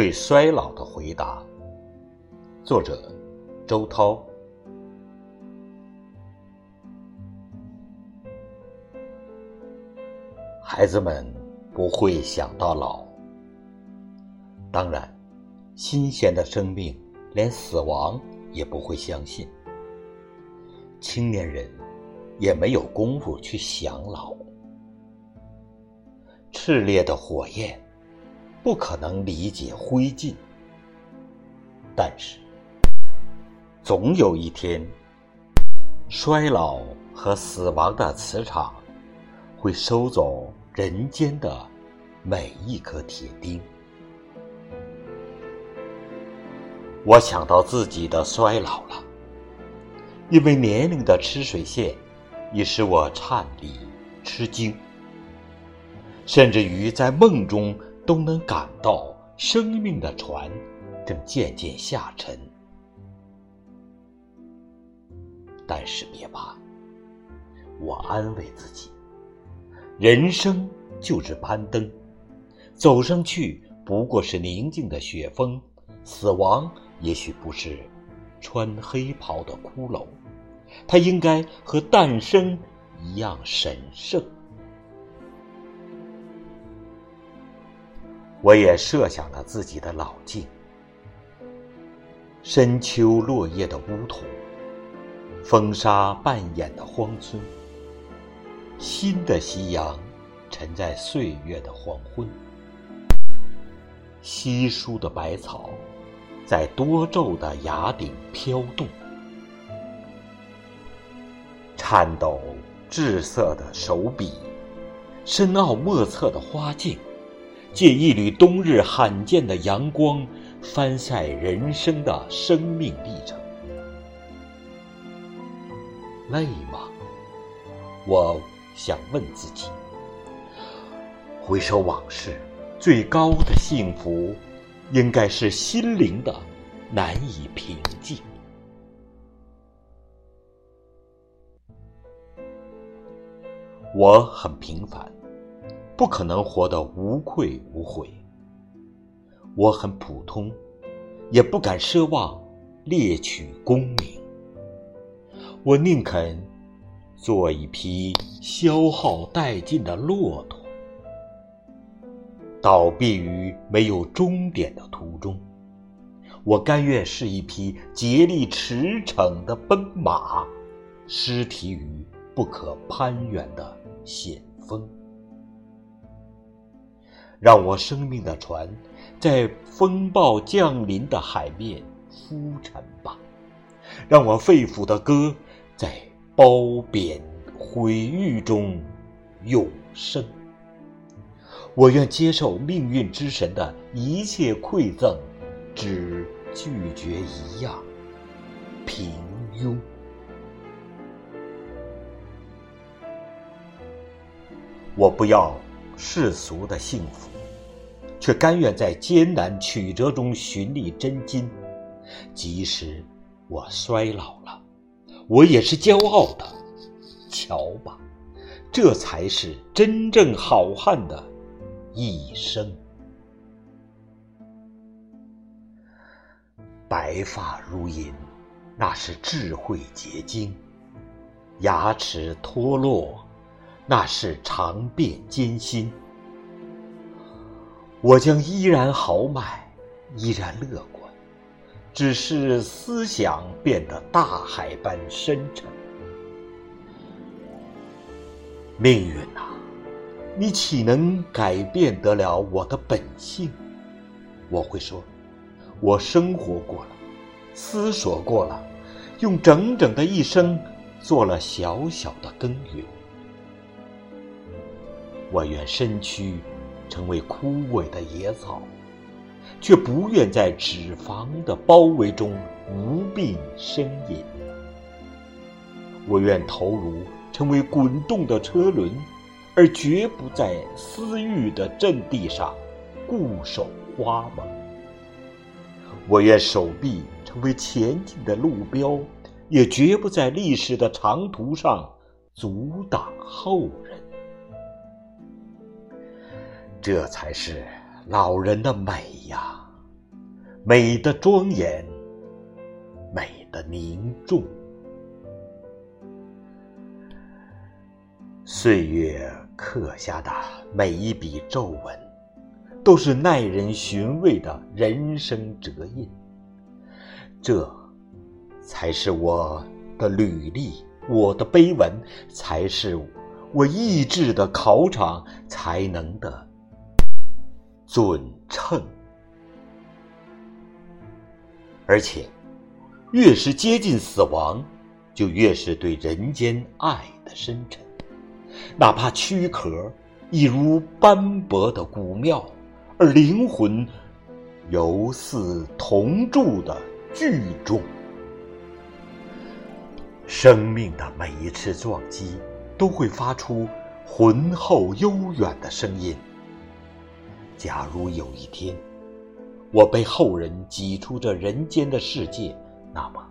对衰老的回答。作者：周涛。孩子们不会想到老，当然，新鲜的生命连死亡也不会相信。青年人也没有功夫去想老。炽烈的火焰不可能理解灰烬，但是总有一天，衰老和死亡的磁场会收走。人间的每一颗铁钉，我想到自己的衰老了，因为年龄的吃水线已使我颤栗吃惊，甚至于在梦中都能感到生命的船正渐渐下沉。但是别怕，我安慰自己。人生就是攀登，走上去不过是宁静的雪峰，死亡也许不是穿黑袍的骷髅，它应该和诞生一样神圣。我也设想了自己的老境，深秋落叶的梧桐，风沙扮演的荒村。新的夕阳沉在岁月的黄昏，稀疏的百草在多皱的崖顶飘动，颤抖滞涩的手笔，深奥莫测的花径，借一缕冬日罕见的阳光，翻晒人生的生命历程。累吗？我。想问自己：回首往事，最高的幸福，应该是心灵的难以平静。我很平凡，不可能活得无愧无悔。我很普通，也不敢奢望猎取功名。我宁肯。做一匹消耗殆尽的骆驼，倒闭于没有终点的途中。我甘愿是一匹竭力驰骋的奔马，失蹄于不可攀援的险峰。让我生命的船，在风暴降临的海面浮沉吧。让我肺腑的歌，在。褒贬毁誉中永生。我愿接受命运之神的一切馈赠，只拒绝一样：平庸。我不要世俗的幸福，却甘愿在艰难曲折中寻觅真金。即使我衰老了。我也是骄傲的，瞧吧，这才是真正好汉的一生。白发如银，那是智慧结晶；牙齿脱落，那是尝遍艰辛。我将依然豪迈，依然乐观。只是思想变得大海般深沉。命运啊，你岂能改变得了我的本性？我会说，我生活过了，思索过了，用整整的一生做了小小的耕耘。我愿身躯成为枯萎的野草。却不愿在脂肪的包围中无病呻吟。我愿头颅成为滚动的车轮，而绝不在私欲的阵地上固守花盟。我愿手臂成为前进的路标，也绝不在历史的长途上阻挡后人。这才是。老人的美呀，美的庄严，美的凝重。岁月刻下的每一笔皱纹，都是耐人寻味的人生折印。这，才是我的履历，我的碑文，才是我意志的考场，才能的准称。而且，越是接近死亡，就越是对人间爱的深沉。哪怕躯壳一如斑驳的古庙，而灵魂犹似铜铸的巨钟。生命的每一次撞击，都会发出浑厚悠远的声音。假如有一天，我被后人挤出这人间的世界，那么，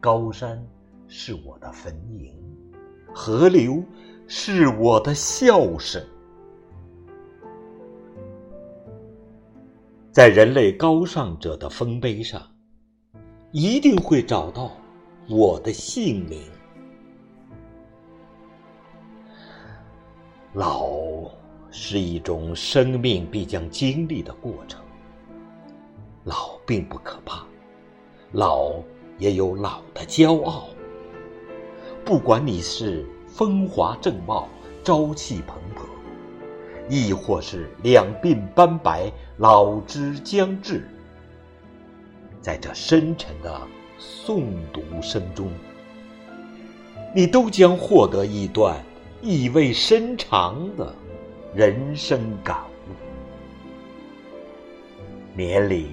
高山是我的坟茔，河流。是我的笑声，在人类高尚者的丰碑上，一定会找到我的姓名。老是一种生命必将经历的过程，老并不可怕，老也有老的骄傲。不管你是。风华正茂，朝气蓬勃；亦或是两鬓斑白，老之将至。在这深沉的诵读声中，你都将获得一段意味深长的人生感悟。年龄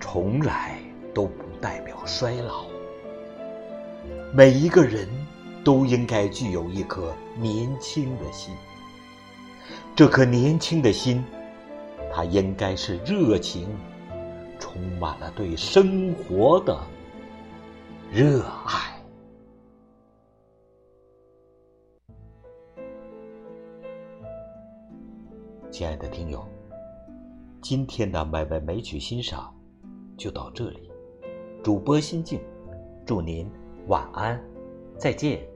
从来都不代表衰老，每一个人。都应该具有一颗年轻的心。这颗年轻的心，它应该是热情，充满了对生活的热爱。亲爱的听友，今天的美味美曲欣赏就到这里。主播心静，祝您晚安，再见。